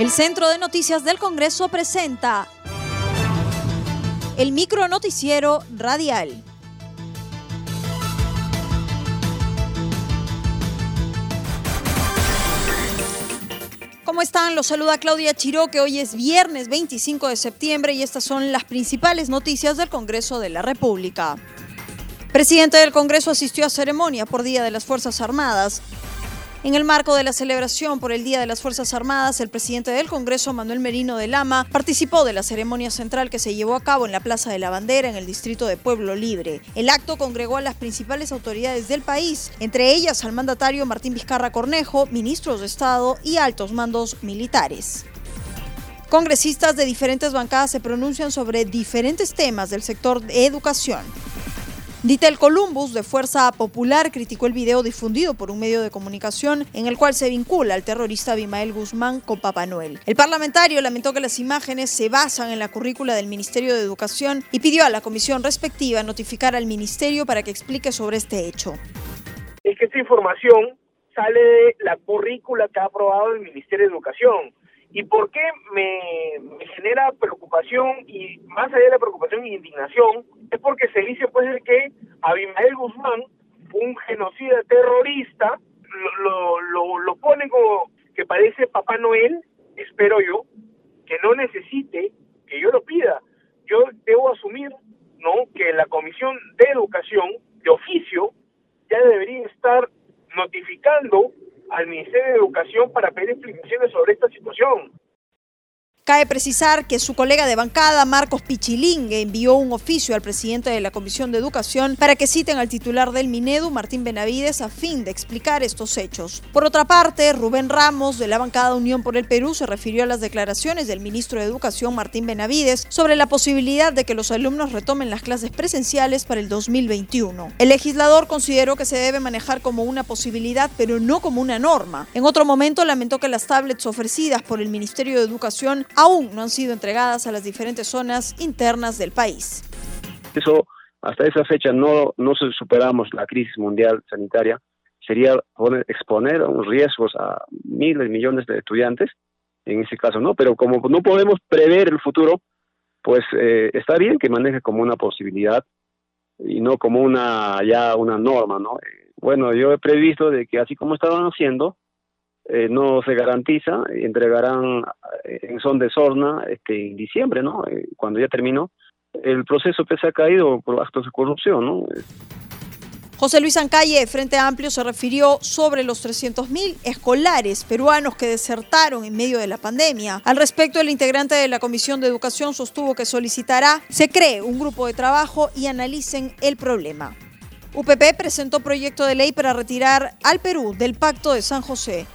El Centro de Noticias del Congreso presenta el micro noticiero radial. ¿Cómo están? Los saluda Claudia Chiró, que hoy es viernes 25 de septiembre y estas son las principales noticias del Congreso de la República. Presidente del Congreso asistió a ceremonia por Día de las Fuerzas Armadas. En el marco de la celebración por el Día de las Fuerzas Armadas, el presidente del Congreso, Manuel Merino de Lama, participó de la ceremonia central que se llevó a cabo en la Plaza de la Bandera en el distrito de Pueblo Libre. El acto congregó a las principales autoridades del país, entre ellas al mandatario Martín Vizcarra Cornejo, ministros de Estado y altos mandos militares. Congresistas de diferentes bancadas se pronuncian sobre diferentes temas del sector de educación. Ditel Columbus, de Fuerza Popular, criticó el video difundido por un medio de comunicación en el cual se vincula al terrorista Abimael Guzmán con Papá Noel. El parlamentario lamentó que las imágenes se basan en la currícula del Ministerio de Educación y pidió a la comisión respectiva notificar al ministerio para que explique sobre este hecho. Es que esta información sale de la currícula que ha aprobado el Ministerio de Educación. ¿Y por qué me, me genera preocupación y más allá de la preocupación y indignación? es porque se dice pues que Abimael Guzmán, un genocida terrorista, lo, lo, lo pone como que parece Papá Noel, espero yo, que no necesite que yo lo pida. Yo debo asumir, ¿no?, que la Comisión de Educación, de oficio, ya debería estar notificando al Ministerio de Educación para pedir explicaciones sobre esta situación. Cabe precisar que su colega de bancada, Marcos Pichilingue, envió un oficio al presidente de la Comisión de Educación para que citen al titular del Minedu, Martín Benavides, a fin de explicar estos hechos. Por otra parte, Rubén Ramos, de la bancada Unión por el Perú, se refirió a las declaraciones del ministro de Educación, Martín Benavides, sobre la posibilidad de que los alumnos retomen las clases presenciales para el 2021. El legislador consideró que se debe manejar como una posibilidad, pero no como una norma. En otro momento, lamentó que las tablets ofrecidas por el Ministerio de Educación aún no han sido entregadas a las diferentes zonas internas del país. Eso, hasta esa fecha no, no superamos la crisis mundial sanitaria, sería exponer unos riesgos a miles, millones de estudiantes, en ese caso, ¿no? Pero como no podemos prever el futuro, pues eh, está bien que maneje como una posibilidad y no como una ya una norma, ¿no? Bueno, yo he previsto de que así como estaban haciendo, eh, no se garantiza, entregarán eh, en son de sorna este, en diciembre, ¿no? Eh, cuando ya terminó el proceso que se ha caído por actos de corrupción. José Luis Ancalle, Frente Amplio, se refirió sobre los 300.000 escolares peruanos que desertaron en medio de la pandemia. Al respecto, el integrante de la Comisión de Educación sostuvo que solicitará se cree un grupo de trabajo y analicen el problema. UPP presentó proyecto de ley para retirar al Perú del Pacto de San José.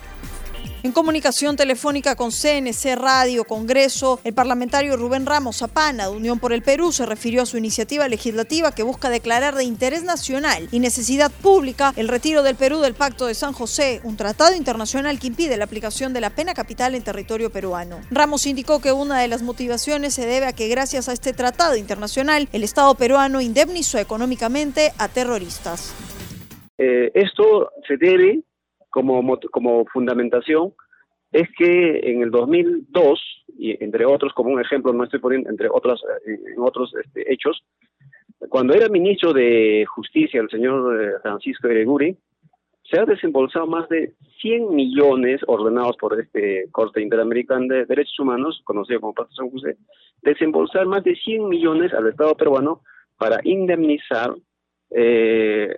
En comunicación telefónica con CNC Radio Congreso, el parlamentario Rubén Ramos Zapana, de Unión por el Perú, se refirió a su iniciativa legislativa que busca declarar de interés nacional y necesidad pública el retiro del Perú del Pacto de San José, un tratado internacional que impide la aplicación de la pena capital en territorio peruano. Ramos indicó que una de las motivaciones se debe a que gracias a este tratado internacional, el Estado peruano indemnizó económicamente a terroristas. Eh, esto se debe como, como fundamentación es que en el 2002, y entre otros, como un ejemplo, no estoy poniendo, entre otros, eh, en otros este, hechos, cuando era ministro de Justicia el señor eh, Francisco Ereguri, se ha desembolsado más de 100 millones ordenados por este Corte Interamericano de Derechos Humanos, conocido como Pacto San José, desembolsar más de 100 millones al Estado peruano para indemnizar eh,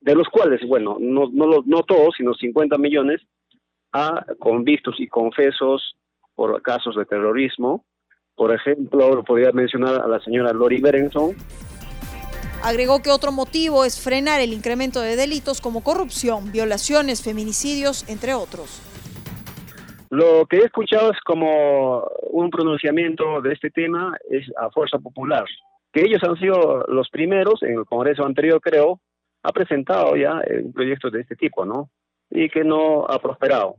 de los cuales, bueno, no, no, no todos, sino 50 millones a convictos y confesos por casos de terrorismo. Por ejemplo, podría mencionar a la señora Lori Berenson. Agregó que otro motivo es frenar el incremento de delitos como corrupción, violaciones, feminicidios, entre otros. Lo que he escuchado es como un pronunciamiento de este tema es a fuerza popular, que ellos han sido los primeros en el Congreso anterior, creo, ha presentado ya un proyecto de este tipo, ¿no? Y que no ha prosperado.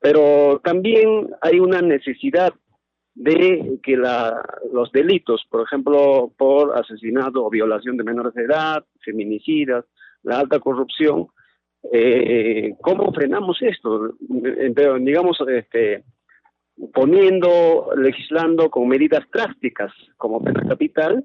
Pero también hay una necesidad de que la, los delitos, por ejemplo, por asesinato o violación de menores de edad, feminicidas, la alta corrupción, eh, ¿cómo frenamos esto? Digamos, este, poniendo, legislando con medidas drásticas como pena capital.